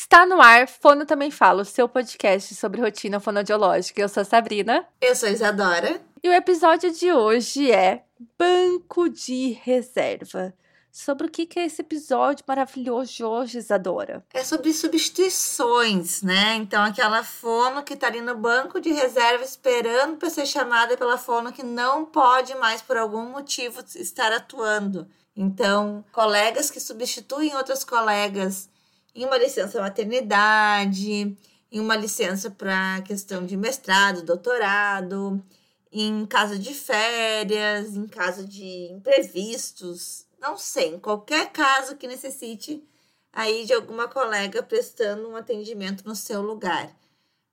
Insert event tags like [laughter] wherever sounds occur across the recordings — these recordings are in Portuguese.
Está no ar, Fono Também Fala, o seu podcast sobre rotina fonodiológica. Eu sou a Sabrina. Eu sou a Isadora. E o episódio de hoje é Banco de Reserva. Sobre o que é esse episódio maravilhoso de hoje, Isadora? É sobre substituições, né? Então, aquela fono que tá ali no banco de reserva esperando para ser chamada pela fono que não pode mais, por algum motivo, estar atuando. Então, colegas que substituem outros colegas em uma licença maternidade, em uma licença para questão de mestrado, doutorado, em caso de férias, em caso de imprevistos, não sei, em qualquer caso que necessite aí de alguma colega prestando um atendimento no seu lugar.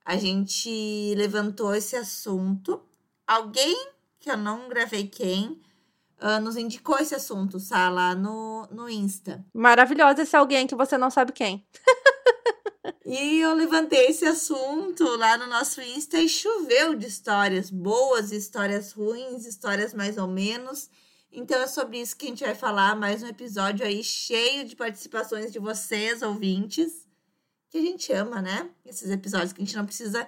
A gente levantou esse assunto. Alguém, que eu não gravei quem, uh, nos indicou esse assunto, tá? Lá no, no Insta. Maravilhosa esse alguém que você não sabe quem. [laughs] e eu levantei esse assunto lá no nosso Insta e choveu de histórias boas, histórias ruins, histórias mais ou menos. Então é sobre isso que a gente vai falar, mais um episódio aí cheio de participações de vocês, ouvintes, que a gente ama, né? Esses episódios que a gente não precisa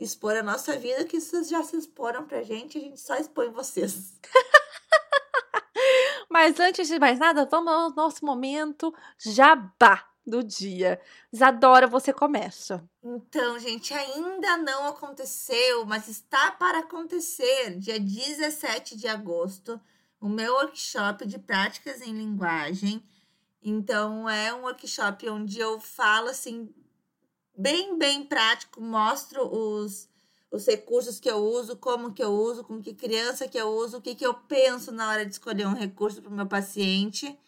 expor a nossa vida, que vocês já se exporam pra gente, a gente só expõe vocês. [laughs] Mas antes de mais nada, vamos ao nosso momento jabá do dia. Isadora, você começa. Então, gente, ainda não aconteceu, mas está para acontecer. Dia 17 de agosto, o meu workshop de práticas em linguagem. Então, é um workshop onde eu falo assim, bem, bem prático, mostro os, os recursos que eu uso, como que eu uso, com que criança que eu uso, o que, que eu penso na hora de escolher um recurso para o meu paciente.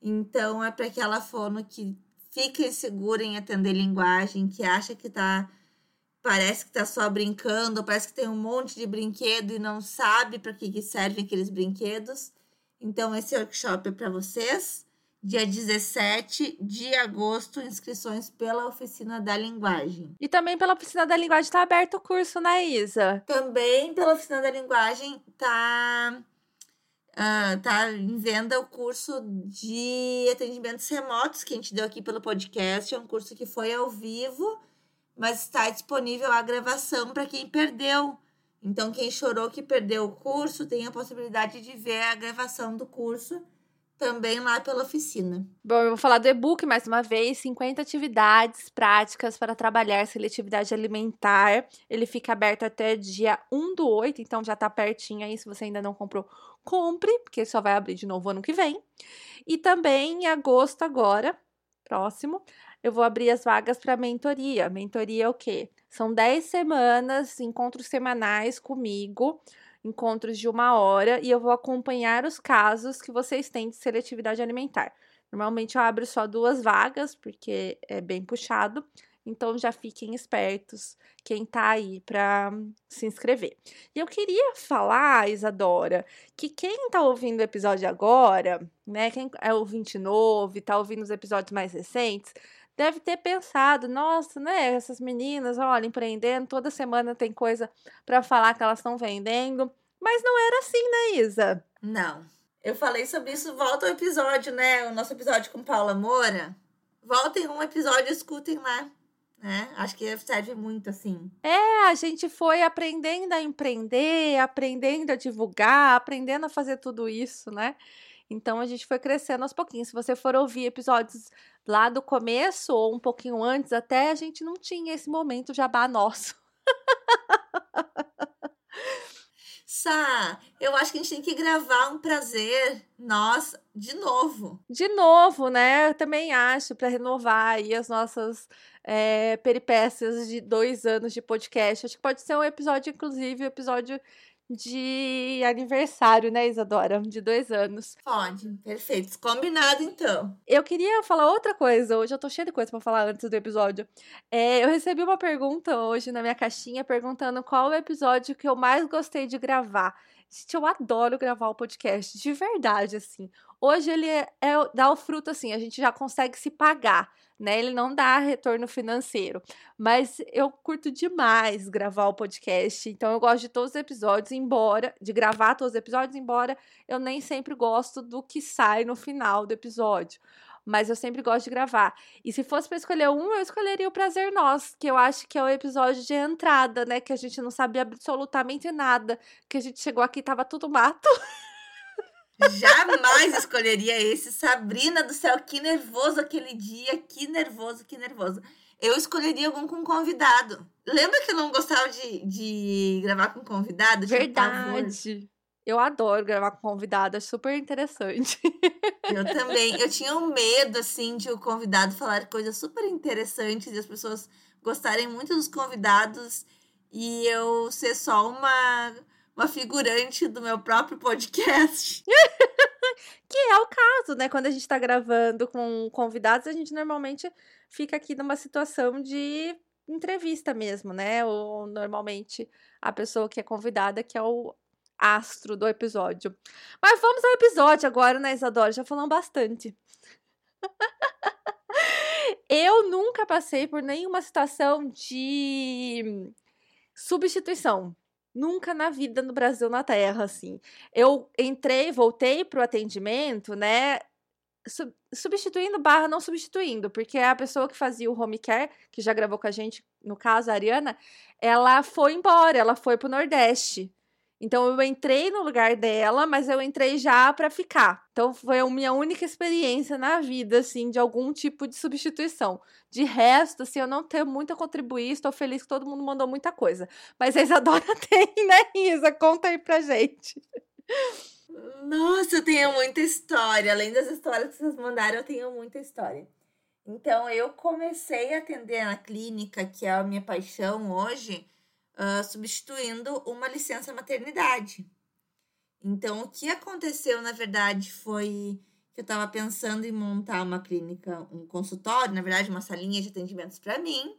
Então, é para aquela fono que fica insegura em atender linguagem, que acha que está parece que está só brincando, parece que tem um monte de brinquedo e não sabe para que, que servem aqueles brinquedos. Então, esse workshop é para vocês. Dia 17 de agosto, inscrições pela Oficina da Linguagem. E também pela Oficina da Linguagem está aberto o curso, né, Isa? Também pela Oficina da Linguagem está uh, tá em venda o curso de atendimentos remotos que a gente deu aqui pelo podcast. É um curso que foi ao vivo mas está disponível a gravação para quem perdeu. Então, quem chorou que perdeu o curso tem a possibilidade de ver a gravação do curso também lá pela oficina. Bom, eu vou falar do e-book mais uma vez: 50 atividades práticas para trabalhar seletividade alimentar. Ele fica aberto até dia 1 do 8, então já está pertinho aí. Se você ainda não comprou, compre, porque só vai abrir de novo ano que vem. E também em agosto, agora, próximo, eu vou abrir as vagas para mentoria. Mentoria é o quê? São 10 semanas, encontros semanais comigo, encontros de uma hora, e eu vou acompanhar os casos que vocês têm de seletividade alimentar. Normalmente eu abro só duas vagas, porque é bem puxado. Então já fiquem espertos quem tá aí para se inscrever. E eu queria falar, Isadora, que quem tá ouvindo o episódio agora, né, quem é ouvinte novo e tá ouvindo os episódios mais recentes, deve ter pensado, nossa, né, essas meninas, olha, empreendendo, toda semana tem coisa para falar que elas estão vendendo, mas não era assim, né, Isa? Não. Eu falei sobre isso, volta ao episódio, né, o nosso episódio com Paula Moura. Voltem um episódio, escutem lá. Né? Acho que serve muito assim. É, a gente foi aprendendo a empreender, aprendendo a divulgar, aprendendo a fazer tudo isso, né? Então a gente foi crescendo aos pouquinhos. Se você for ouvir episódios lá do começo ou um pouquinho antes, até a gente não tinha esse momento jabá nosso. Sá, eu acho que a gente tem que gravar um prazer nós de novo. De novo, né? Eu também acho, para renovar aí as nossas é, peripécias de dois anos de podcast. Acho que pode ser um episódio, inclusive, um episódio de aniversário, né, Isadora? De dois anos. Pode, perfeito. Combinado, então. Eu queria falar outra coisa. Hoje eu tô cheia de coisa para falar antes do episódio. É, eu recebi uma pergunta hoje na minha caixinha perguntando qual o episódio que eu mais gostei de gravar. Gente, eu adoro gravar o podcast, de verdade, assim. Hoje ele é, é, dá o fruto, assim, a gente já consegue se pagar né? Ele não dá retorno financeiro. Mas eu curto demais gravar o podcast. Então eu gosto de todos os episódios, embora de gravar todos os episódios, embora eu nem sempre gosto do que sai no final do episódio. Mas eu sempre gosto de gravar. E se fosse para escolher um, eu escolheria o Prazer Nós, que eu acho que é o episódio de entrada, né? Que a gente não sabia absolutamente nada, que a gente chegou aqui e tava tudo mato. Jamais escolheria esse. Sabrina do céu, que nervoso aquele dia, que nervoso, que nervoso. Eu escolheria algum com convidado. Lembra que eu não gostava de, de gravar com convidado? Verdade. Eu adoro gravar com convidado, é super interessante. [laughs] Eu também. Eu tinha um medo, assim, de o convidado falar coisas super interessantes e as pessoas gostarem muito dos convidados e eu ser só uma uma figurante do meu próprio podcast. [laughs] que é o caso, né? Quando a gente tá gravando com convidados, a gente normalmente fica aqui numa situação de entrevista mesmo, né? Ou normalmente a pessoa que é convidada, que é o astro do episódio. Mas vamos ao episódio agora, né, Isadora? Já falamos bastante. [laughs] Eu nunca passei por nenhuma situação de substituição. Nunca na vida no Brasil, na Terra, assim. Eu entrei, voltei pro atendimento, né? substituindo barra não substituindo, porque a pessoa que fazia o home care, que já gravou com a gente, no caso, a Ariana, ela foi embora, ela foi pro Nordeste. Então eu entrei no lugar dela, mas eu entrei já para ficar. Então foi a minha única experiência na vida, assim, de algum tipo de substituição. De resto, assim, eu não tenho muito a contribuir, estou feliz que todo mundo mandou muita coisa. Mas a Isadora [laughs] tem, né, Isa? Conta aí pra gente. Nossa, eu tenho muita história. Além das histórias que vocês mandaram, eu tenho muita história. Então, eu comecei a atender na clínica, que é a minha paixão hoje, uh, substituindo uma licença maternidade. Então, o que aconteceu, na verdade, foi que eu estava pensando em montar uma clínica, um consultório, na verdade, uma salinha de atendimentos para mim.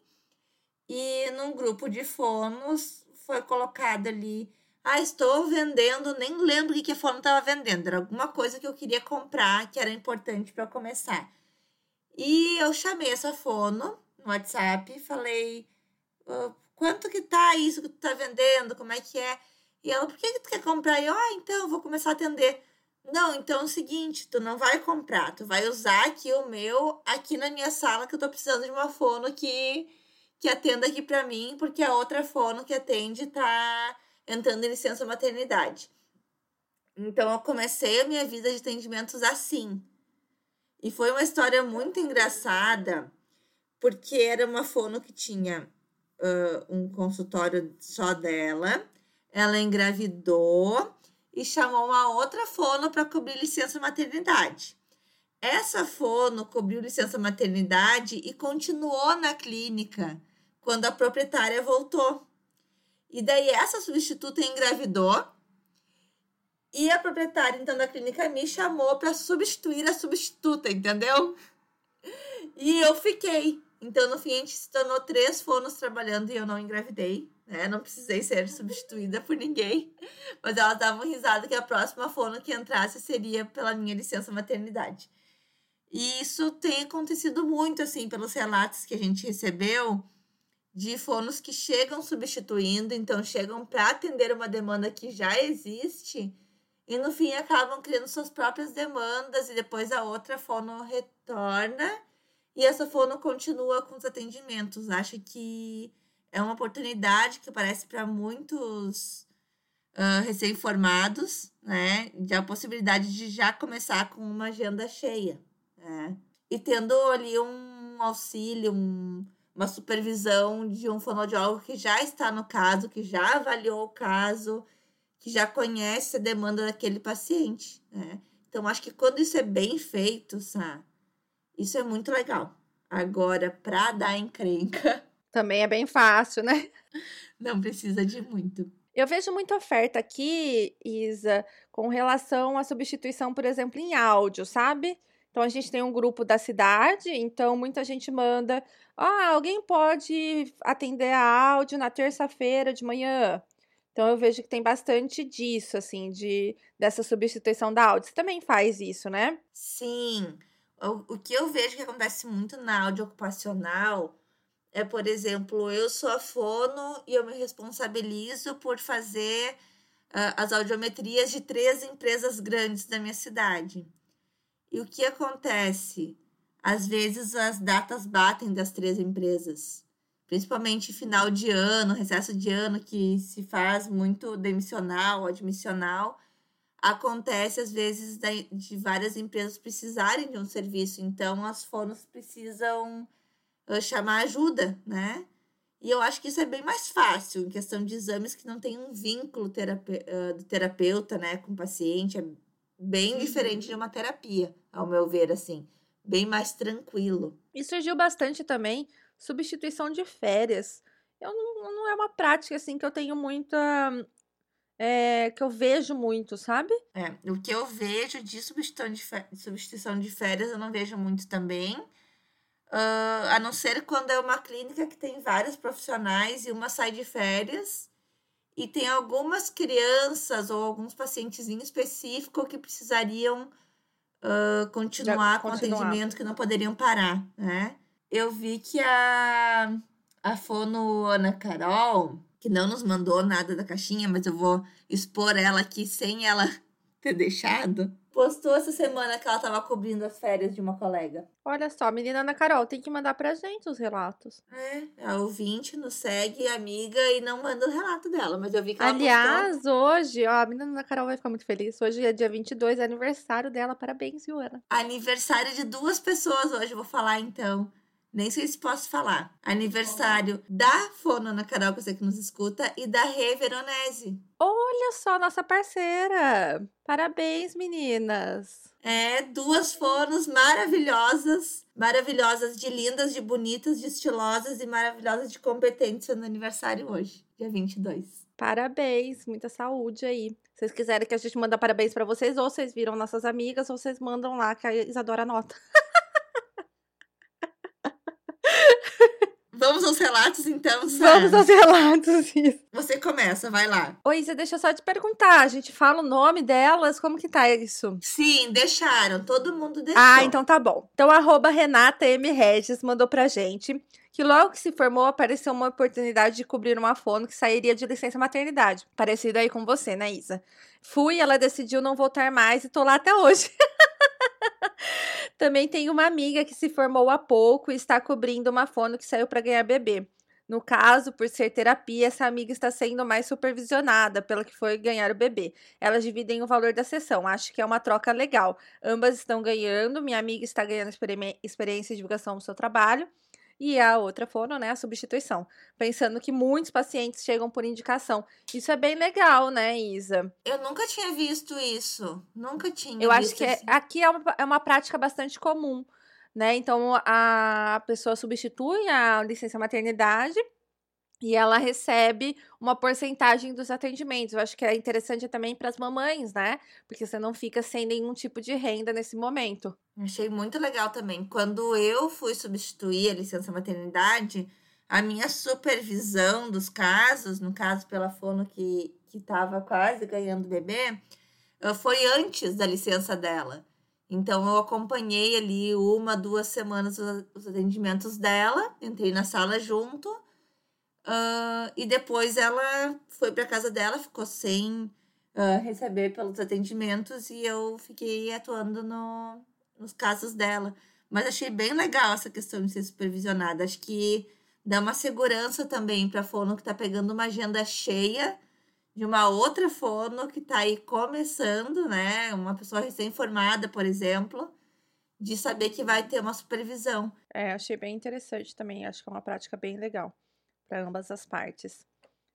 E num grupo de fonos foi colocado ali. Ah, estou vendendo, nem lembro o que a fono estava vendendo. Era alguma coisa que eu queria comprar que era importante para começar. E eu chamei essa fono no WhatsApp falei: quanto que tá isso que tu tá vendendo, como é que é? E ela, por que, que tu quer comprar? E eu, ah, então, eu vou começar a atender. Não, então é o seguinte, tu não vai comprar, tu vai usar aqui o meu, aqui na minha sala, que eu tô precisando de uma fono que, que atenda aqui para mim, porque a outra fono que atende tá entrando em licença maternidade. Então eu comecei a minha vida de atendimentos assim. E foi uma história muito engraçada, porque era uma fono que tinha uh, um consultório só dela. Ela engravidou e chamou uma outra fono para cobrir licença maternidade. Essa fono cobriu licença maternidade e continuou na clínica quando a proprietária voltou. E daí essa substituta engravidou e a proprietária então da clínica me chamou para substituir a substituta, entendeu? E eu fiquei. Então, no fim, a gente se tornou três fonos trabalhando e eu não engravidei, né? Não precisei ser substituída por ninguém. [laughs] Mas elas davam risada que a próxima fono que entrasse seria pela minha licença maternidade. E isso tem acontecido muito, assim, pelos relatos que a gente recebeu de fonos que chegam substituindo, então chegam para atender uma demanda que já existe e no fim acabam criando suas próprias demandas e depois a outra fono retorna e essa fono continua com os atendimentos. Acho que é uma oportunidade que aparece para muitos uh, recém-formados, né? De a possibilidade de já começar com uma agenda cheia, né? E tendo ali um auxílio, um, uma supervisão de um fonoaudiólogo que já está no caso, que já avaliou o caso, que já conhece a demanda daquele paciente, né? Então, acho que quando isso é bem feito, sabe? Isso é muito legal. Agora, para dar encrenca. [laughs] Também é bem fácil, né? Não precisa de muito. Eu vejo muita oferta aqui, Isa, com relação à substituição, por exemplo, em áudio, sabe? Então a gente tem um grupo da cidade, então muita gente manda: "Ah, alguém pode atender a áudio na terça-feira de manhã?" Então eu vejo que tem bastante disso assim, de dessa substituição da áudio. Você também faz isso, né? Sim. O, que eu vejo que acontece muito na áudio ocupacional é, por exemplo, eu sou a fono e eu me responsabilizo por fazer uh, as audiometrias de três empresas grandes da minha cidade. E o que acontece? às vezes as datas batem das três empresas. Principalmente final de ano, recesso de ano, que se faz muito demissional, admissional. Acontece, às vezes, de várias empresas precisarem de um serviço. Então, as fonos precisam chamar ajuda, né? E eu acho que isso é bem mais fácil em questão de exames que não tem um vínculo terape uh, do terapeuta, né, com o paciente. É bem uhum. diferente de uma terapia, ao meu ver, assim. Bem mais tranquilo. E surgiu bastante também substituição de férias. Eu não, não é uma prática, assim, que eu tenho muita. É, que eu vejo muito, sabe? É, o que eu vejo de substituição de, substituição de férias, eu não vejo muito também. Uh, a não ser quando é uma clínica que tem vários profissionais e uma sai de férias e tem algumas crianças ou alguns pacientes em específico que precisariam uh, continuar com continuar. atendimento que não poderiam parar, né? Eu vi que a, a fono Ana Carol, que não nos mandou nada da caixinha, mas eu vou expor ela aqui sem ela [laughs] ter deixado postou essa semana que ela tava cobrindo as férias de uma colega. Olha só, menina Ana Carol, tem que mandar pra gente os relatos. É, a ouvinte nos segue, amiga, e não manda o relato dela, mas eu vi que ela Aliás, postou. hoje, ó, a menina Ana Carol vai ficar muito feliz. Hoje é dia 22, é aniversário dela. Parabéns, viu, Ana? Aniversário de duas pessoas hoje, vou falar então. Nem sei se posso falar. Aniversário da Fono Ana Carol, que você que nos escuta, e da Rê Veronese. Olha só, nossa parceira! Parabéns, meninas! É, duas fonos maravilhosas, maravilhosas, de lindas, de bonitas, de estilosas e maravilhosas, de competentes no aniversário hoje, dia 22. Parabéns, muita saúde aí. Se vocês quiserem que a gente manda parabéns para vocês, ou vocês viram nossas amigas, ou vocês mandam lá que a Isadora anota. [laughs] Vamos aos relatos, então. Vamos aos relatos, [laughs] isso. Você começa, vai lá. Oi, Isa, deixa eu só te perguntar. A gente fala o nome delas, como que tá isso? Sim, deixaram. Todo mundo deixou. Ah, então tá bom. Então, arroba Renata M. Regis mandou pra gente que logo que se formou, apareceu uma oportunidade de cobrir uma fono que sairia de licença maternidade. Parecido aí com você, né, Isa? Fui, ela decidiu não voltar mais e tô lá até hoje. [laughs] Também tem uma amiga que se formou há pouco e está cobrindo uma fono que saiu para ganhar bebê. No caso, por ser terapia, essa amiga está sendo mais supervisionada pela que foi ganhar o bebê. Elas dividem o valor da sessão. Acho que é uma troca legal. Ambas estão ganhando. Minha amiga está ganhando experiência e divulgação do seu trabalho e a outra foram, né, a substituição. Pensando que muitos pacientes chegam por indicação. Isso é bem legal, né, Isa? Eu nunca tinha visto isso. Nunca tinha. Eu acho que é, aqui é uma, é uma prática bastante comum, né? Então a pessoa substitui a licença maternidade e ela recebe uma porcentagem dos atendimentos. Eu acho que é interessante também para as mamães, né? Porque você não fica sem nenhum tipo de renda nesse momento. Achei muito legal também. Quando eu fui substituir a licença maternidade, a minha supervisão dos casos, no caso pela fono que estava quase ganhando bebê, eh, foi antes da licença dela. Então eu acompanhei ali uma, duas semanas os atendimentos dela, entrei na sala junto Uh, e depois ela foi para casa dela, ficou sem uh, receber pelos atendimentos e eu fiquei atuando no, nos casos dela. Mas achei bem legal essa questão de ser supervisionada. Acho que dá uma segurança também para fono que está pegando uma agenda cheia de uma outra fono que está aí começando, né? Uma pessoa recém-formada, por exemplo, de saber que vai ter uma supervisão. É, achei bem interessante também. Acho que é uma prática bem legal para ambas as partes.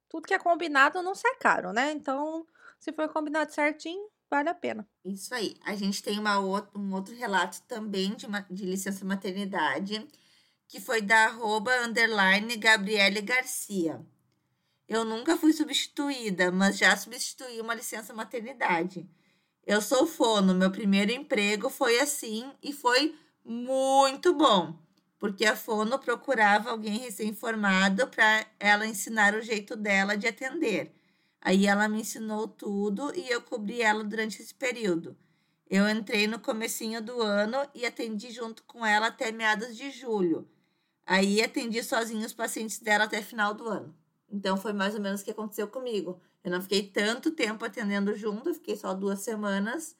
Tudo que é combinado não sai caro, né? Então, se for combinado certinho, vale a pena. Isso aí. A gente tem uma um outro relato também de, de licença maternidade, que foi da arroba underline Gabriele Garcia. Eu nunca fui substituída, mas já substituí uma licença maternidade. Eu sou fono, meu primeiro emprego foi assim e foi muito bom porque a fono procurava alguém recém-formado para ela ensinar o jeito dela de atender. Aí ela me ensinou tudo e eu cobri ela durante esse período. Eu entrei no comecinho do ano e atendi junto com ela até meados de julho. Aí atendi sozinho os pacientes dela até final do ano. Então foi mais ou menos o que aconteceu comigo. Eu não fiquei tanto tempo atendendo junto, fiquei só duas semanas,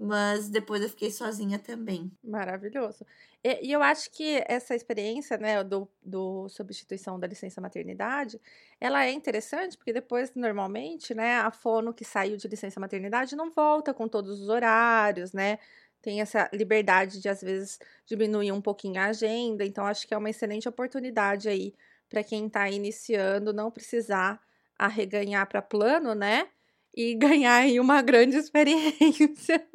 mas depois eu fiquei sozinha também. Maravilhoso. E, e eu acho que essa experiência, né, do, do substituição da licença maternidade, ela é interessante porque depois, normalmente, né, a fono que saiu de licença maternidade não volta com todos os horários, né? Tem essa liberdade de, às vezes, diminuir um pouquinho a agenda. Então, acho que é uma excelente oportunidade aí para quem está iniciando não precisar arreganhar para plano, né? E [laughs] ganhar aí uma grande experiência.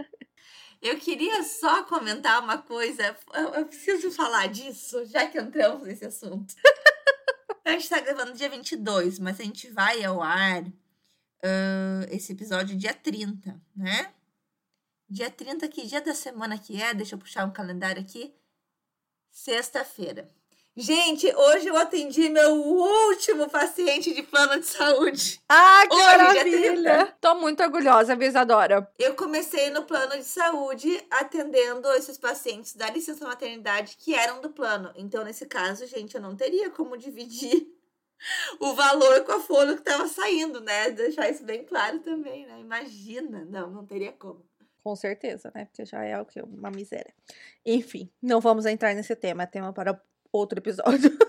Eu queria só comentar uma coisa. Eu, preciso falar disso, já que entramos nesse assunto. [laughs] a gente tá gravando dia 22, mas a gente vai ao ar uh, esse episódio dia 30, né? Dia 30, que dia da semana que é? Deixa eu puxar um calendário aqui. Sexta-feira. Gente, hoje eu atendi meu último paciente de plano de saúde. Ah, que hoje, maravilha! Tô muito orgulhosa, Isadora. Eu comecei no plano de saúde atendendo esses pacientes da licença maternidade que eram do plano. Então, nesse caso, gente, eu não teria como dividir o valor com a folha que tava saindo, né? Deixar isso bem claro também, né? Imagina. Não, não teria como. Com certeza, né? Porque já é o que? Uma miséria. Enfim, não vamos entrar nesse tema, é tema para outro episódio. [laughs]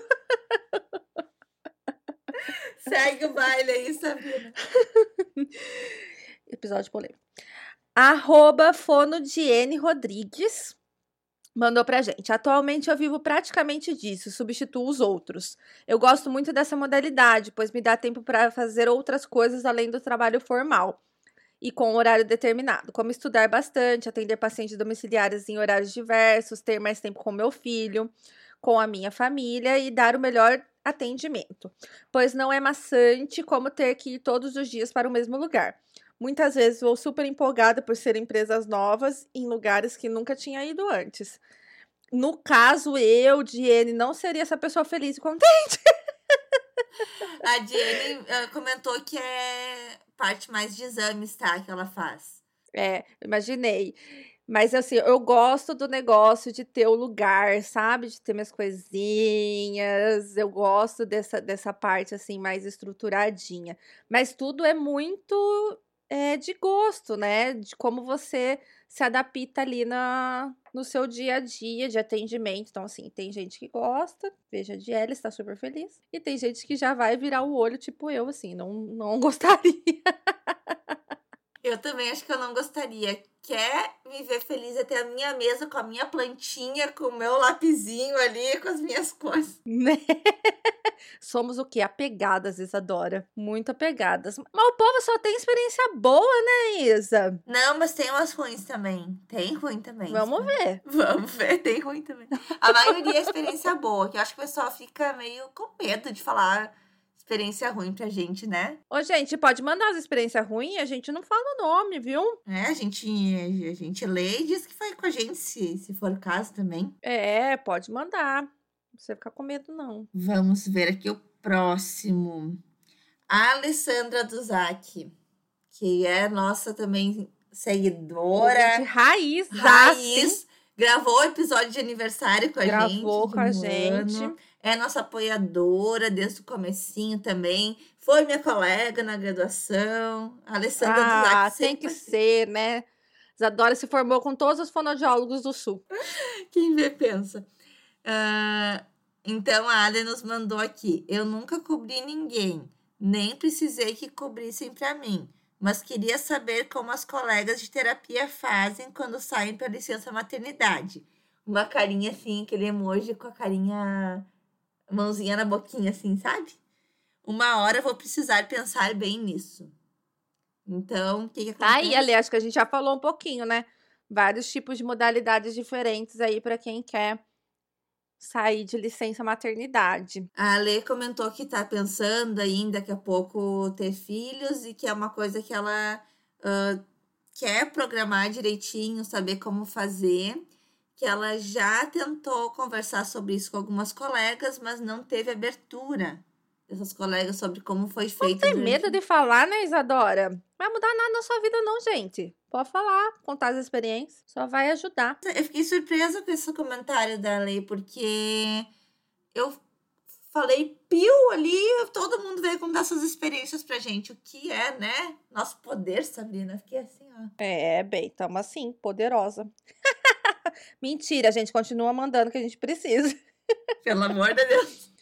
Segue o baile aí, Sabina. [laughs] episódio polêmico. Arroba Fonodiene Rodrigues mandou pra gente. Atualmente eu vivo praticamente disso, substituo os outros. Eu gosto muito dessa modalidade, pois me dá tempo para fazer outras coisas além do trabalho formal e com horário determinado, como estudar bastante, atender pacientes domiciliares em horários diversos, ter mais tempo com meu filho com a minha família e dar o melhor atendimento, pois não é maçante como ter que ir todos os dias para o mesmo lugar. Muitas vezes vou super empolgada por ser empresas novas em lugares que nunca tinha ido antes. No caso, eu, Diene, não seria essa pessoa feliz e contente. [laughs] A Diene uh, comentou que é parte mais de exames, tá? Que ela faz. É, imaginei. Mas assim, eu gosto do negócio de ter o lugar, sabe? De ter minhas coisinhas. Eu gosto dessa, dessa parte assim mais estruturadinha. Mas tudo é muito é, de gosto, né? De como você se adapta ali na, no seu dia a dia de atendimento. Então, assim, tem gente que gosta, veja de ela, está super feliz. E tem gente que já vai virar o olho, tipo eu, assim, não, não [laughs] gostaria. Eu também acho que eu não gostaria. Quer me ver feliz até a minha mesa com a minha plantinha, com o meu lapizinho ali, com as minhas coisas. Né? [laughs] Somos o quê? Apegadas, Isadora. Muito apegadas. Mas o povo só tem experiência boa, né, Isa? Não, mas tem umas ruins também. Tem ruim também. Vamos ver. [laughs] Vamos ver, tem ruim também. A maioria é experiência boa, que eu acho que o pessoal fica meio com medo de falar experiência ruim pra gente, né? Ô, gente, pode mandar as experiências ruins, a gente não fala o nome, viu? É, a gente, a gente lê e diz que foi com a gente, se, se for o caso também. É, pode mandar. Não precisa ficar com medo, não. Vamos ver aqui o próximo. A Alessandra Duzac, que é nossa também seguidora. De raiz, raiz. Gravou o episódio de aniversário com a Gravou gente. Gravou com a gente. Ano é nossa apoiadora desde o comecinho também. Foi minha colega na graduação. A Alessandra ah, tem que ser, né? Isadora se formou com todos os fonoaudiólogos do Sul. [laughs] Quem vê, pensa. Uh, então, a Ale nos mandou aqui. Eu nunca cobri ninguém. Nem precisei que cobrissem para mim. Mas queria saber como as colegas de terapia fazem quando saem para licença maternidade. Uma carinha assim, aquele emoji com a carinha mãozinha na boquinha, assim, sabe? Uma hora eu vou precisar pensar bem nisso. Então, o que, que acontece? Tá aí, ali, acho que a gente já falou um pouquinho, né? Vários tipos de modalidades diferentes aí para quem quer sair de licença maternidade. A Ale comentou que tá pensando aí daqui a pouco ter filhos e que é uma coisa que ela uh, quer programar direitinho, saber como fazer que ela já tentou conversar sobre isso com algumas colegas, mas não teve abertura dessas colegas sobre como foi feito. Não tem medo de falar, né, Isadora? Vai mudar nada na sua vida, não, gente. Pode falar, contar as experiências, só vai ajudar. Eu fiquei surpresa com esse comentário da Lei, porque eu falei piu ali, todo mundo veio contar suas experiências pra gente. O que é, né? Nosso poder, Sabrina. Fiquei assim, ó. É, bem, tamo assim, poderosa. [laughs] Mentira, a gente continua mandando o que a gente precisa. [laughs] Pelo amor de Deus.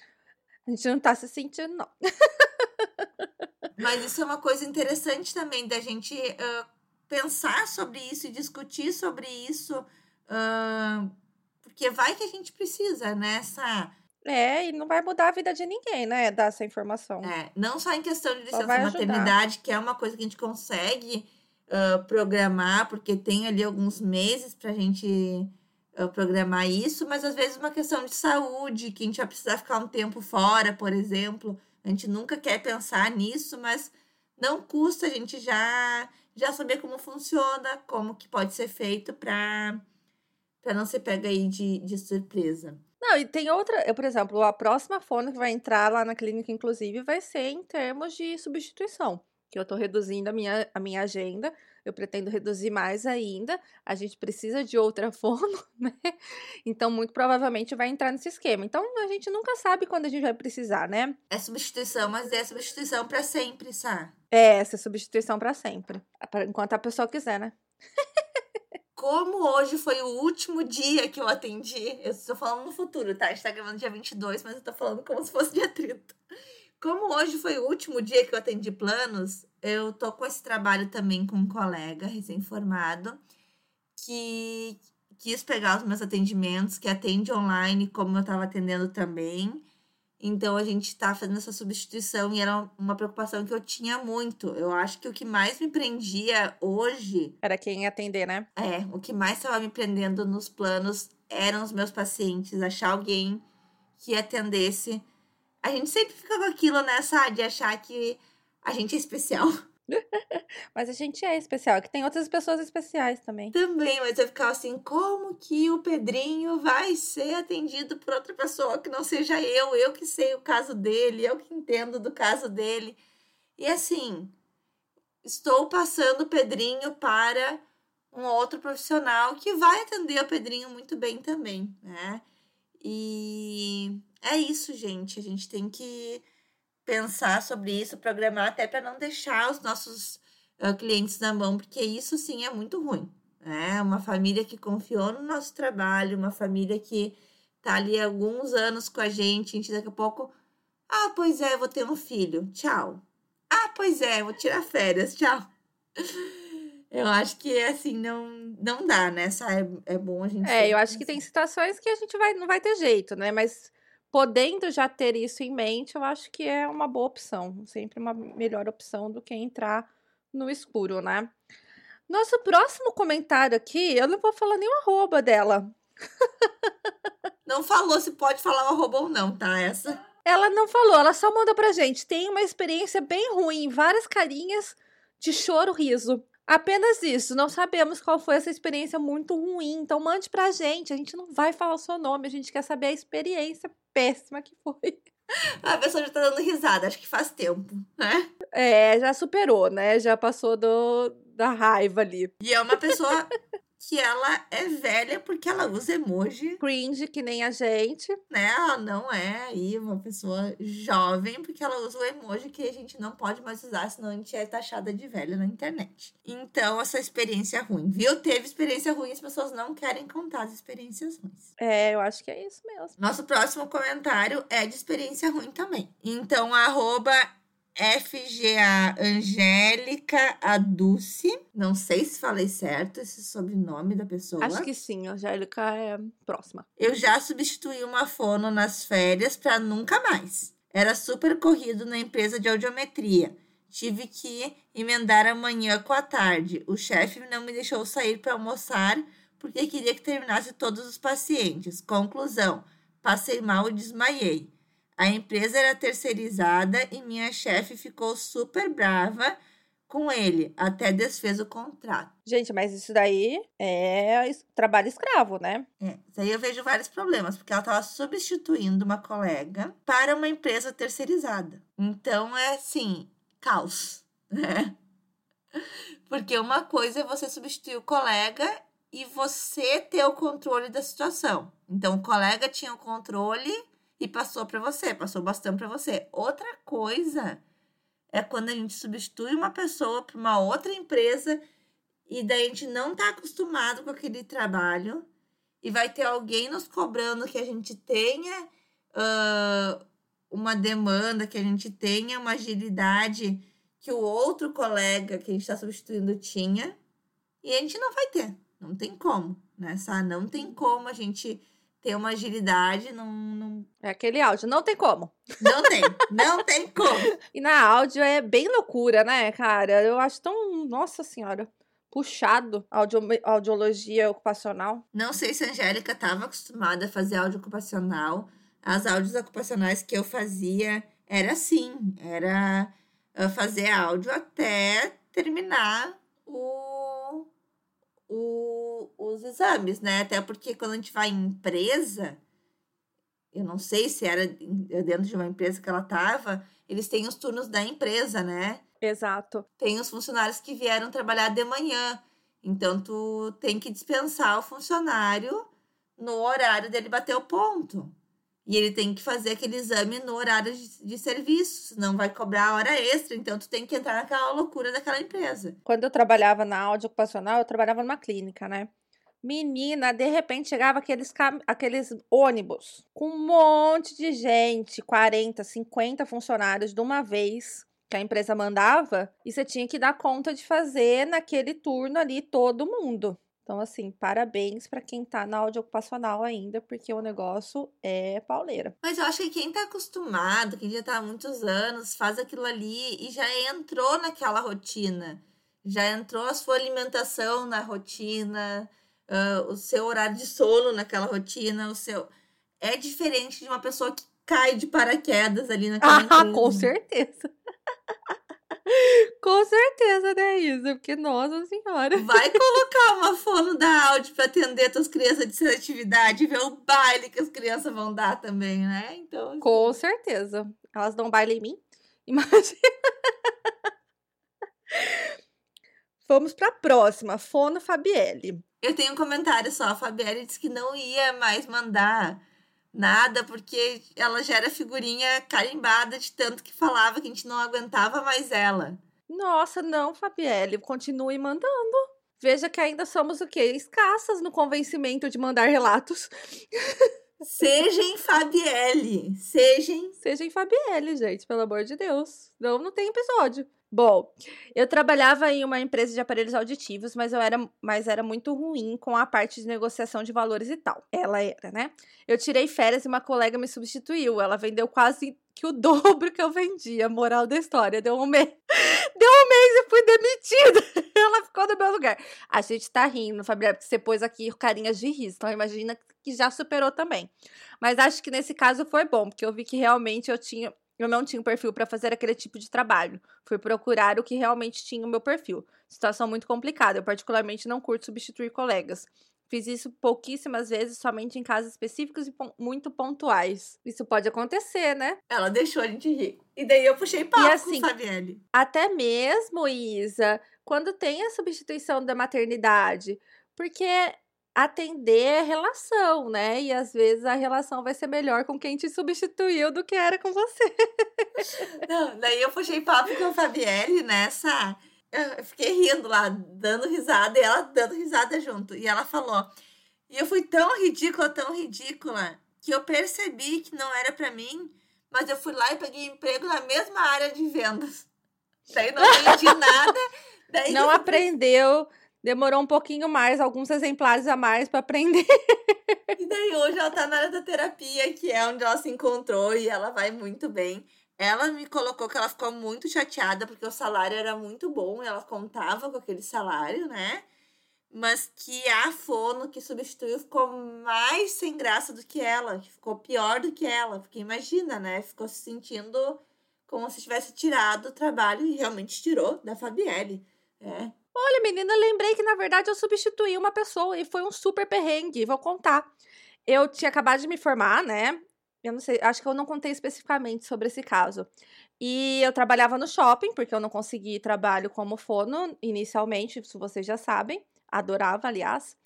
A gente não tá se sentindo, não. [laughs] Mas isso é uma coisa interessante também da gente uh, pensar sobre isso e discutir sobre isso. Uh, porque vai que a gente precisa, né? Essa é, e não vai mudar a vida de ninguém, né? Dar essa informação. É, não só em questão de licença maternidade, que é uma coisa que a gente consegue uh, programar, porque tem ali alguns meses para a gente uh, programar isso, mas às vezes uma questão de saúde, que a gente vai precisar ficar um tempo fora, por exemplo. A gente nunca quer pensar nisso, mas não custa a gente já, já saber como funciona, como que pode ser feito para não ser pega aí de, de surpresa. Não, e tem outra, eu, por exemplo, a próxima fono que vai entrar lá na clínica, inclusive, vai ser em termos de substituição. Que eu estou reduzindo a minha, a minha agenda, eu pretendo reduzir mais ainda. A gente precisa de outra [laughs] fono, né? Então, muito provavelmente vai entrar nesse esquema. Então, a gente nunca sabe quando a gente vai precisar, né? É substituição, mas é substituição para sempre, sabe? É, essa é substituição para sempre. Enquanto a pessoa quiser, né? como hoje foi o último dia que eu atendi. Eu estou falando no futuro, tá? A gente tá gravando dia 22, mas eu tô falando como se fosse dia 30. Como hoje foi o último dia que eu atendi planos, eu tô com esse trabalho também com um colega recém-formado que quis pegar os meus atendimentos, que atende online, como eu estava atendendo também. Então a gente está fazendo essa substituição e era uma preocupação que eu tinha muito. Eu acho que o que mais me prendia hoje. Era quem atender, né? É, o que mais estava me prendendo nos planos eram os meus pacientes, achar alguém que atendesse. A gente sempre fica com aquilo nessa de achar que a gente é especial. [laughs] mas a gente é especial, que tem outras pessoas especiais também. Também, mas eu ficava assim, como que o Pedrinho vai ser atendido por outra pessoa que não seja eu, eu que sei o caso dele, eu que entendo do caso dele. E assim, estou passando o Pedrinho para um outro profissional que vai atender o Pedrinho muito bem também, né? E é isso, gente. A gente tem que pensar sobre isso, programar até para não deixar os nossos uh, clientes na mão, porque isso sim é muito ruim. É uma família que confiou no nosso trabalho, uma família que tá ali alguns anos com a gente, a gente daqui a pouco, ah, pois é, vou ter um filho, tchau. Ah, pois é, vou tirar férias, tchau. [laughs] Eu acho que assim não não dá, né? É, é bom a gente. É, eu acho que tem situações que a gente vai não vai ter jeito, né? Mas podendo já ter isso em mente, eu acho que é uma boa opção. Sempre uma melhor opção do que entrar no escuro, né? Nosso próximo comentário aqui, eu não vou falar nem o arroba dela. [laughs] Não falou se pode falar o arroba ou não, tá? Essa. Ela não falou, ela só mandou pra gente. Tem uma experiência bem ruim, várias carinhas de choro, riso. Apenas isso, não sabemos qual foi essa experiência muito ruim, então mande pra gente. A gente não vai falar o seu nome, a gente quer saber a experiência péssima que foi. [laughs] A pessoa já tá dando risada, acho que faz tempo, né? É, já superou, né? Já passou do, da raiva ali. E é uma pessoa que ela é velha porque ela usa emoji. Cringe, que nem a gente. Né? Ela não é aí uma pessoa jovem porque ela usa o emoji que a gente não pode mais usar, senão a gente é taxada de velha na internet. Então, essa experiência ruim, viu? Teve experiência ruim, as pessoas não querem contar as experiências ruins. É, eu acho que é isso mesmo. Nosso próximo comentário é de experiência ruim também. Então, arroba FGA Angélica Aduce. Não sei se falei certo esse sobrenome da pessoa. Acho que sim, Angélica é próxima. Eu já substituí uma fono nas férias para nunca mais. Era super corrido na empresa de audiometria. Tive que emendar a manhã com a tarde. O chefe não me deixou sair para almoçar porque queria que terminasse todos os pacientes. Conclusão: passei mal e desmaiei. A empresa era terceirizada e minha chefe ficou super brava com ele, até desfez o contrato. Gente, mas isso daí é trabalho escravo, né? É, isso aí eu vejo vários problemas, porque ela estava substituindo uma colega para uma empresa terceirizada. Então é assim, caos, né? [laughs] Porque uma coisa é você substituir o colega e você ter o controle da situação. Então o colega tinha o controle e passou para você, passou bastante para você. Outra coisa é quando a gente substitui uma pessoa para uma outra empresa e daí a gente não está acostumado com aquele trabalho e vai ter alguém nos cobrando que a gente tenha uh, uma demanda, que a gente tenha uma agilidade que o outro colega que a gente está substituindo tinha e a gente não vai ter, não tem como, né? Não tem como a gente ter uma agilidade num, num... É aquele áudio, não tem como. Não tem, não tem como. [laughs] E na áudio é bem loucura, né, cara? Eu acho tão, nossa senhora, puxado audio, audiologia ocupacional. Não sei se a Angélica estava acostumada a fazer áudio ocupacional. As áudios ocupacionais que eu fazia era assim, era ah, fazer áudio até terminar o, o os exames, né? Até porque quando a gente vai em empresa, eu não sei se era dentro de uma empresa que ela estava, eles têm os turnos da empresa, né? Exato. Tem os funcionários que vieram trabalhar de manhã. Então, tu tem que dispensar o funcionário no horário dele bater o ponto. E ele tem que fazer aquele exame no horário de, de serviço, senão vai cobrar hora extra. Então, tu tem que entrar naquela loucura daquela empresa. Quando eu trabalhava na áudio ocupacional, eu trabalhava numa clínica, né? Menina, de repente chegava aqueles, aqueles ônibus com um monte de gente, 40, 50 funcionários de uma vez que a empresa mandava, e você tinha que dar conta de fazer naquele turno ali todo mundo. Então, assim, parabéns para quem tá na áudio ocupacional ainda, porque o negócio é pauleira. Mas eu acho que quem tá acostumado, quem já tá há muitos anos, faz aquilo ali e já entrou naquela rotina. Já entrou a sua alimentação na rotina, uh, o seu horário de sono naquela rotina, o seu. É diferente de uma pessoa que cai de paraquedas ali naquela [laughs] Ah, com certeza. [laughs] Com certeza, né, Isa? Porque, nossa senhora. Vai [laughs] colocar uma fono da áudio para atender tuas crianças de seletividade, ver o baile que as crianças vão dar também, né? Então. Assim... Com certeza. Elas dão baile em mim? Imagina. [laughs] Vamos para a próxima, Fono Fabielle. Eu tenho um comentário só. A Fabielle disse que não ia mais mandar nada, porque ela já era figurinha carimbada de tanto que falava que a gente não aguentava mais ela. Nossa, não, Fabielle, continue mandando. Veja que ainda somos o quê? Escassas no convencimento de mandar relatos. [laughs] Sejam Fabielle. Sejam. Sejam Fabielle, gente, pelo amor de Deus. Não, não tem episódio. Bom, eu trabalhava em uma empresa de aparelhos auditivos, mas eu era, mas era muito ruim com a parte de negociação de valores e tal. Ela era, né? Eu tirei férias e uma colega me substituiu. Ela vendeu quase que o [laughs] dobro que eu vendia. Moral da história. Deu um mês. [laughs] Deu um mês e fui demitida. [laughs] Ela ficou no meu lugar. A gente tá rindo, Fabiana, porque você pôs aqui carinhas de riso. Então imagina que já superou também. Mas acho que nesse caso foi bom, porque eu vi que realmente eu tinha eu não tinha um perfil para fazer aquele tipo de trabalho. Fui procurar o que realmente tinha o meu perfil. Situação muito complicada. Eu, particularmente, não curto substituir colegas. Fiz isso pouquíssimas vezes, somente em casos específicos e muito pontuais. Isso pode acontecer, né? Ela deixou a gente rir. E daí eu puxei papo e assim, com. Até mesmo, Isa, quando tem a substituição da maternidade. Porque atender a relação, né? E às vezes a relação vai ser melhor com quem te substituiu do que era com você. Não, daí eu puxei papo com a Fabielle nessa. Eu fiquei rindo lá, dando risada, e ela dando risada junto. E ela falou. E eu fui tão ridícula, tão ridícula, que eu percebi que não era para mim, mas eu fui lá e peguei emprego na mesma área de vendas. Daí não entendi nada. Daí não aprendeu demorou um pouquinho mais, alguns exemplares a mais para aprender. [laughs] E daí hoje ela tá na área da terapia, que é onde ela se encontrou e ela vai muito bem. Ela me colocou que ela ficou muito chateada porque o salário era muito bom, ela contava com aquele salário, né? Mas que a Fono que substituiu ficou mais sem graça do que ela, que ficou pior do que ela, porque imagina, né? Ficou se sentindo como se tivesse tirado o trabalho e realmente tirou da Fabielle. É, Olha, menina, lembrei que na verdade eu substituí uma pessoa e foi um super perrengue. Vou contar. Eu tinha acabado de me formar, né? Eu não sei, acho que eu não contei especificamente sobre esse caso. E eu trabalhava no shopping, porque eu não consegui trabalho como fono inicialmente, isso vocês já sabem. adorava, aliás.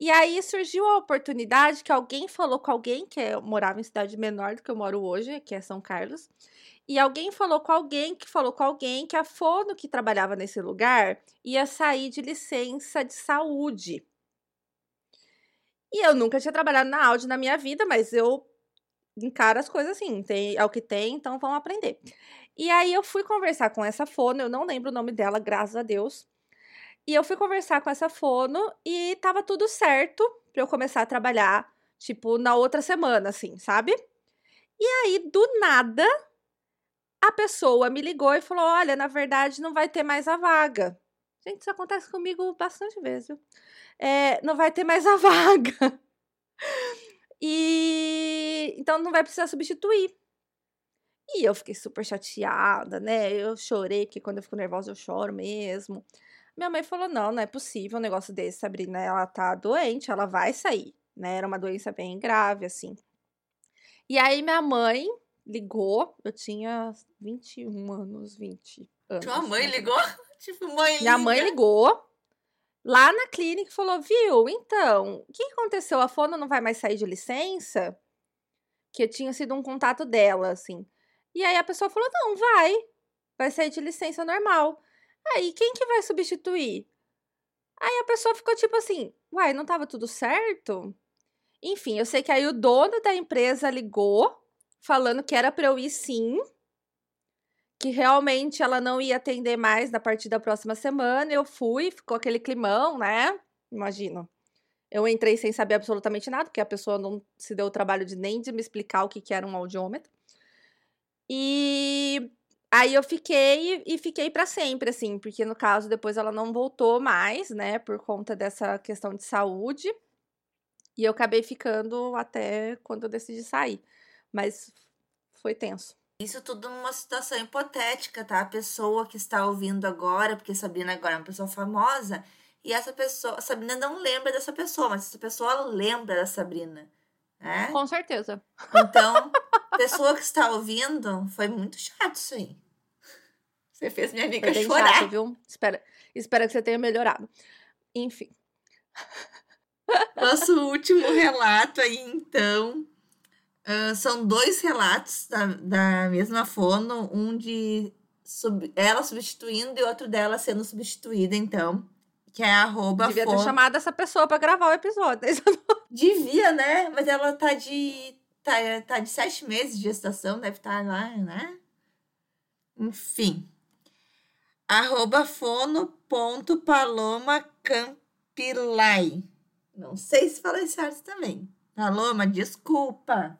E aí surgiu a oportunidade que alguém falou com alguém que eu morava em cidade menor do que eu moro hoje, que é São Carlos. E alguém falou com alguém que falou com alguém que a Fono que trabalhava nesse lugar ia sair de licença de saúde. E eu nunca tinha trabalhado na Audi na minha vida, mas eu encaro as coisas assim, tem, é o que tem, então vamos aprender. E aí eu fui conversar com essa fono, eu não lembro o nome dela, graças a Deus. E eu fui conversar com essa fono e tava tudo certo para eu começar a trabalhar, tipo, na outra semana, assim, sabe? E aí, do nada, a pessoa me ligou e falou: Olha, na verdade, não vai ter mais a vaga. Gente, isso acontece comigo bastante vezes? É, não vai ter mais a [laughs] vaga. E então não vai precisar substituir. E eu fiquei super chateada, né? Eu chorei, porque quando eu fico nervosa eu choro mesmo. Minha mãe falou: não, não é possível um negócio desse, Sabrina. Ela tá doente, ela vai sair, né? Era uma doença bem grave, assim. E aí minha mãe ligou, eu tinha 21 anos, 20 anos. Tua mãe ligou? [laughs] tipo, mãe. Minha liga. mãe ligou lá na clínica e falou: viu, então, o que aconteceu? A Fono não vai mais sair de licença? Que tinha sido um contato dela, assim. E aí a pessoa falou: não, vai. Vai sair de licença normal. Aí, quem que vai substituir? Aí a pessoa ficou tipo assim: uai, não tava tudo certo? Enfim, eu sei que aí o dono da empresa ligou, falando que era pra eu ir sim, que realmente ela não ia atender mais na partir da próxima semana. Eu fui, ficou aquele climão, né? Imagino. Eu entrei sem saber absolutamente nada, porque a pessoa não se deu o trabalho de nem de me explicar o que, que era um audiômetro. E aí eu fiquei e fiquei para sempre, assim, porque no caso depois ela não voltou mais, né, por conta dessa questão de saúde. E eu acabei ficando até quando eu decidi sair. Mas foi tenso. Isso tudo numa situação hipotética, tá? A pessoa que está ouvindo agora, porque Sabrina agora é uma pessoa famosa, e essa pessoa, a Sabrina não lembra dessa pessoa, mas essa pessoa lembra da Sabrina, né? Com certeza. Então, [laughs] pessoa que está ouvindo, foi muito chato isso aí. Você fez minha amiga Foi bem chorar. chato, viu? Espera, espero que você tenha melhorado. Enfim. Nosso último relato aí, então. São dois relatos da, da mesma fono, um de sub- ela substituindo e outro dela sendo substituída, então. Que é arroba Devia ter fono. chamado essa pessoa pra gravar o episódio. [laughs] Devia, né? Mas ela tá de. Tá, tá de sete meses de gestação, deve estar lá, né? Enfim. Arroba fono.paloma.campilai. Não sei se falei certo também. Paloma, desculpa.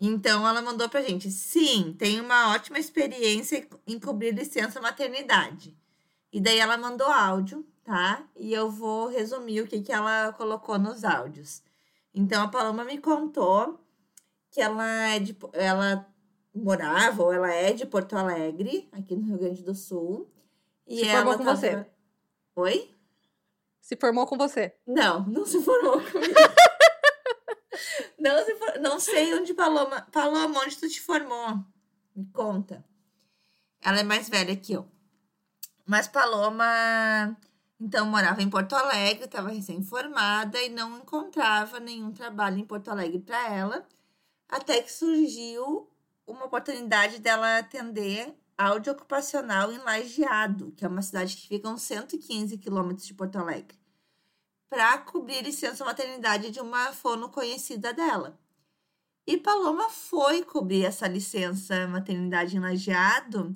Então ela mandou pra gente: sim, tem uma ótima experiência em cobrir licença maternidade. E daí ela mandou áudio, tá? E eu vou resumir o que, que ela colocou nos áudios. Então a Paloma me contou que ela é de, ela morava ou ela é de Porto Alegre, aqui no Rio Grande do Sul. E Se ela formou com tava- você. Oi? Se formou com você. Não, não se formou comigo. [laughs] não, se for... não sei onde Paloma. Paloma, onde tu te formou? Me conta. Ela é mais velha que eu. Mas Paloma, então, morava em Porto Alegre, estava recém-formada e não encontrava nenhum trabalho em Porto Alegre para ela, até que surgiu uma oportunidade dela atender áudio ocupacional em Lajeado, que é uma cidade que fica uns 115 quilômetros de Porto Alegre para cobrir licença maternidade de uma fono conhecida dela. E Paloma foi cobrir essa licença maternidade em Lajeado.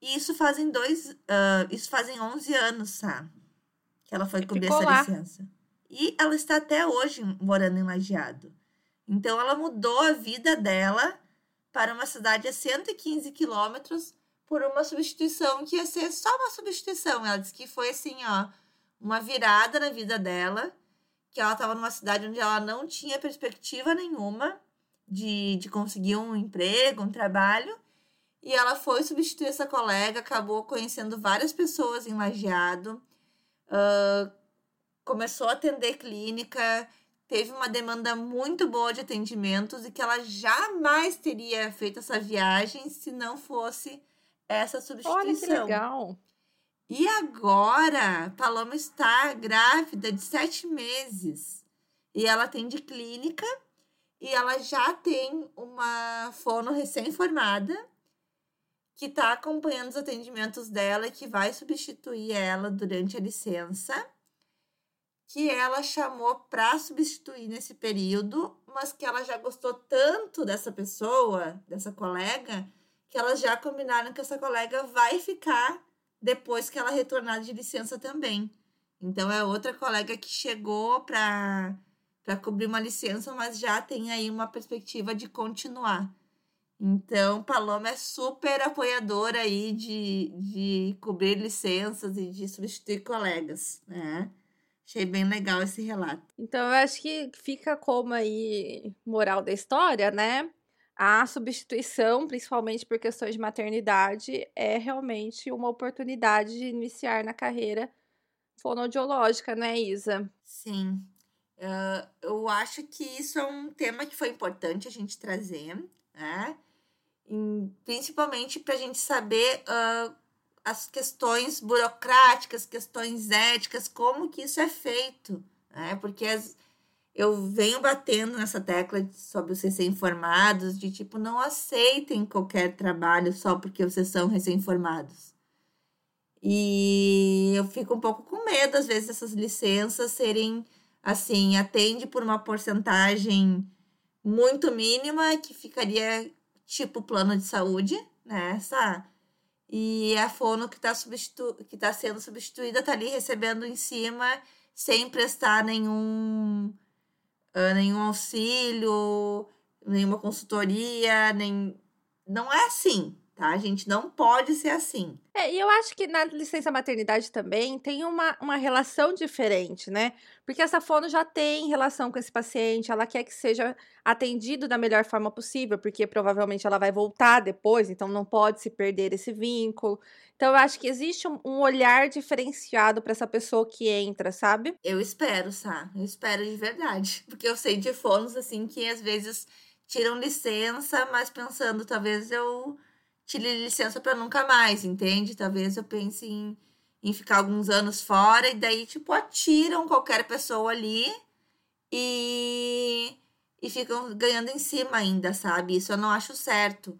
E isso fazem dois. ah, isso fazem 11 anos, tá? Que ela foi E cobrir essa lá. licença. E ela está até hoje morando em Lajeado. Então ela mudou a vida dela para uma cidade a 115 quilômetros por uma substituição que ia ser só uma substituição. Ela disse que foi assim, ó, uma virada na vida dela, que ela estava numa cidade onde ela não tinha perspectiva nenhuma de, de conseguir um emprego, um trabalho, e ela foi substituir essa colega, acabou conhecendo várias pessoas em Lajeado, ah, começou a atender clínica, teve uma demanda muito boa de atendimentos e que ela jamais teria feito essa viagem se não fosse essa Olha que substituição. legal. E agora, Paloma está grávida de sete meses. E ela atende clínica e ela já tem uma fono recém-formada que está acompanhando os atendimentos dela e que vai substituir ela durante a licença, que ela chamou para substituir nesse período, mas que ela já gostou tanto dessa pessoa, dessa colega, que elas já combinaram que essa colega vai ficar depois que ela retornar de licença também. Então é outra colega que chegou para para cobrir uma licença, mas já tem aí uma perspectiva de continuar. Então, Paloma é super apoiadora aí de, de cobrir licenças e de substituir colegas, né? Achei bem legal esse relato. Então, eu acho que fica como aí moral da história, né? A substituição, principalmente por questões de maternidade, é realmente uma oportunidade de iniciar na carreira fonoaudiológica, né, Isa? Sim. Uh, eu acho que isso é um tema que foi importante a gente trazer, né? principalmente para a gente saber uh, as questões burocráticas, questões éticas, como que isso é feito, né? Porque as, eu venho batendo nessa tecla sobre os recém-formados, de tipo, não aceitem qualquer trabalho só porque vocês são recém-formados. E eu fico um pouco com medo, às vezes, dessas licenças serem assim, atende por uma porcentagem muito mínima que ficaria tipo plano de saúde, né? Essa, e a fono que está substitu que tá sendo substituída está ali recebendo em cima sem prestar nenhum, uh, nenhum auxílio, nenhuma consultoria, nem. Não é assim, tá? A gente não pode ser assim. É, e eu acho que na licença maternidade também tem uma, uma relação diferente, né? Porque essa fono já tem relação com esse paciente, ela quer que seja atendido da melhor forma possível, porque provavelmente ela vai voltar depois, então não pode se perder esse vínculo. Então eu acho que existe um, um olhar diferenciado para essa pessoa que entra, sabe? Eu espero, Sá. Eu espero de verdade. [laughs] Porque eu sei de fonos, assim, que às vezes tiram licença, mas pensando, talvez eu tire licença para nunca mais, entende? Talvez eu pense em, em ficar alguns anos fora e daí, tipo, atiram qualquer pessoa ali e, e ficam ganhando em cima ainda, sabe? Isso eu não acho certo.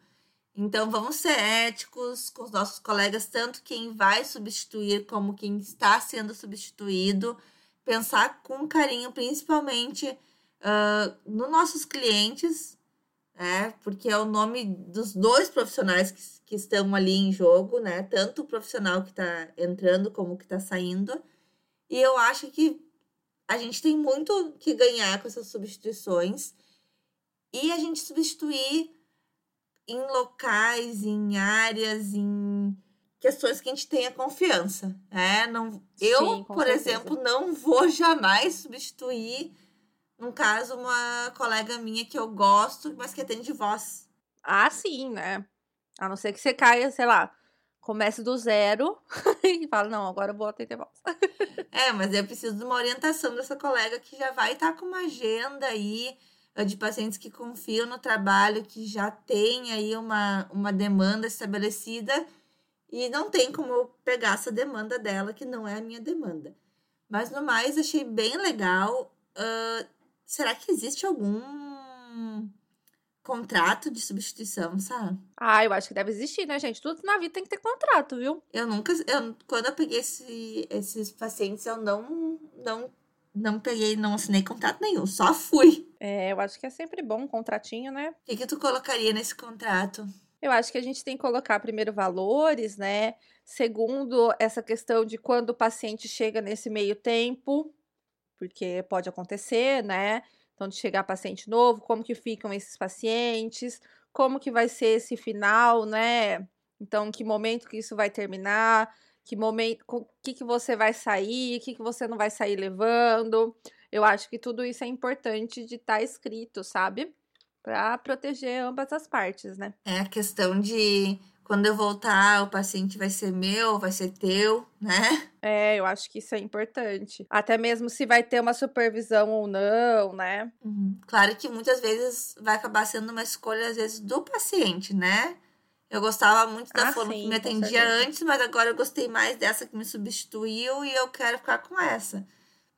Então, vamos ser éticos com os nossos colegas, tanto quem vai substituir como quem está sendo substituído. Pensar com carinho, principalmente uh, nos nossos clientes, né? Porque é o nome dos dois profissionais que, que estão ali em jogo, né? Tanto o profissional que está entrando como o que está saindo. E eu acho que a gente tem muito que ganhar com essas substituições. E a gente substituir em locais, em áreas, em questões que a gente tenha confiança, né? Não, eu, por certeza. exemplo, não vou jamais substituir no caso, uma colega minha que eu gosto, mas que atende voz. Ah, sim, né? A não ser que você caia, sei lá, comece do zero [laughs] e fala, não, agora eu vou atender voz. [laughs] é, mas eu preciso de uma orientação dessa colega que já vai estar tá com uma agenda aí eh, de pacientes que confiam no trabalho, que já tem aí uma, uma demanda estabelecida e não tem como eu pegar essa demanda dela, que não é a minha demanda. Mas no mais, achei bem legal. Uh, será que existe algum contrato de substituição, sabe? Ah, eu acho que deve existir, né, gente? Tudo na vida tem que ter contrato, viu? Eu nunca, eu, quando eu peguei esse, esses pacientes, eu não, não, não peguei, não assinei contrato nenhum, só fui. É, eu acho que é sempre bom um contratinho, né? O que, que tu colocaria nesse contrato? Eu acho que a gente tem que colocar primeiro valores, né? Segundo, essa questão de quando o paciente chega nesse meio tempo, porque pode acontecer, né? Então, de chegar paciente novo, como que ficam esses pacientes, como que vai ser esse final, né? Então, que momento que isso vai terminar, que momento, o que, que você vai sair, o que, que você não vai sair levando. Eu acho que tudo isso é importante de estar tá escrito, sabe? Para proteger ambas as partes, né? É a questão de quando eu voltar, o paciente vai ser meu, vai ser teu, né? É, eu acho que isso é importante. Até mesmo se vai ter uma supervisão ou não, né? Uhum. Claro que muitas vezes vai acabar sendo uma escolha, às vezes, do paciente, né? Eu gostava muito da Ah, forma sim, que me atendia antes, mas agora eu gostei mais dessa que me substituiu e eu quero ficar com essa.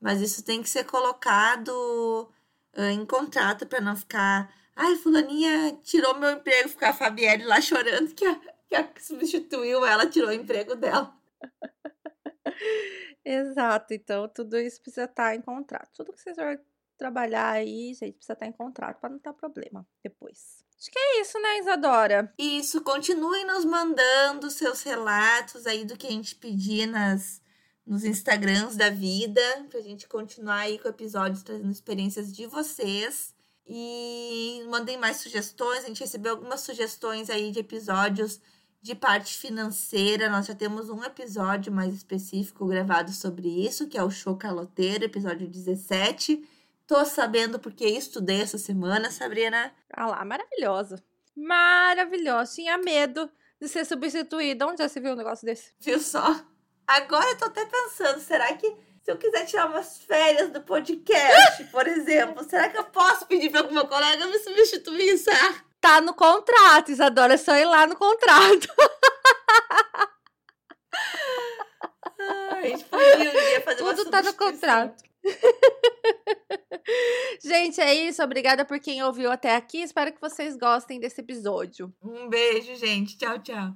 Mas isso tem que ser colocado ah, em contrato para não ficar. Ai, fulaninha tirou meu emprego, ficar a Fabielle lá chorando que a, que a que substituiu ela tirou o emprego dela. Exato, então tudo isso precisa estar em contrato. Tudo que vocês vão trabalhar aí, gente, precisa estar em contrato para não dar problema depois. Acho que é isso, né, Isadora? Isso, continuem nos mandando seus relatos aí do que a gente pedir nas, nos Instagrams da vida, pra gente continuar aí com episódios trazendo experiências de vocês. E mandem mais sugestões, a gente recebeu algumas sugestões aí de episódios de parte financeira. Nós já temos um episódio mais específico gravado sobre isso, que é o Show Caloteiro, episódio 17. Tô sabendo porque estudei essa semana, Sabrina. Ah lá, maravilhosa. Maravilhosa. Tinha medo de ser substituída. Onde já se viu um negócio desse? Viu só? Agora eu tô até pensando, será que se eu quiser tirar umas férias do podcast, por [laughs] exemplo, será que eu posso pedir para o meu colega me substituir, Sá? Tá no contrato, Isadora. É só ir lá no contrato. A gente podia dia fazer uma Tudo tá no contrato. [laughs] Gente, é isso. Obrigada por quem ouviu até aqui. Espero que vocês gostem desse episódio. Um beijo, gente. Tchau, tchau.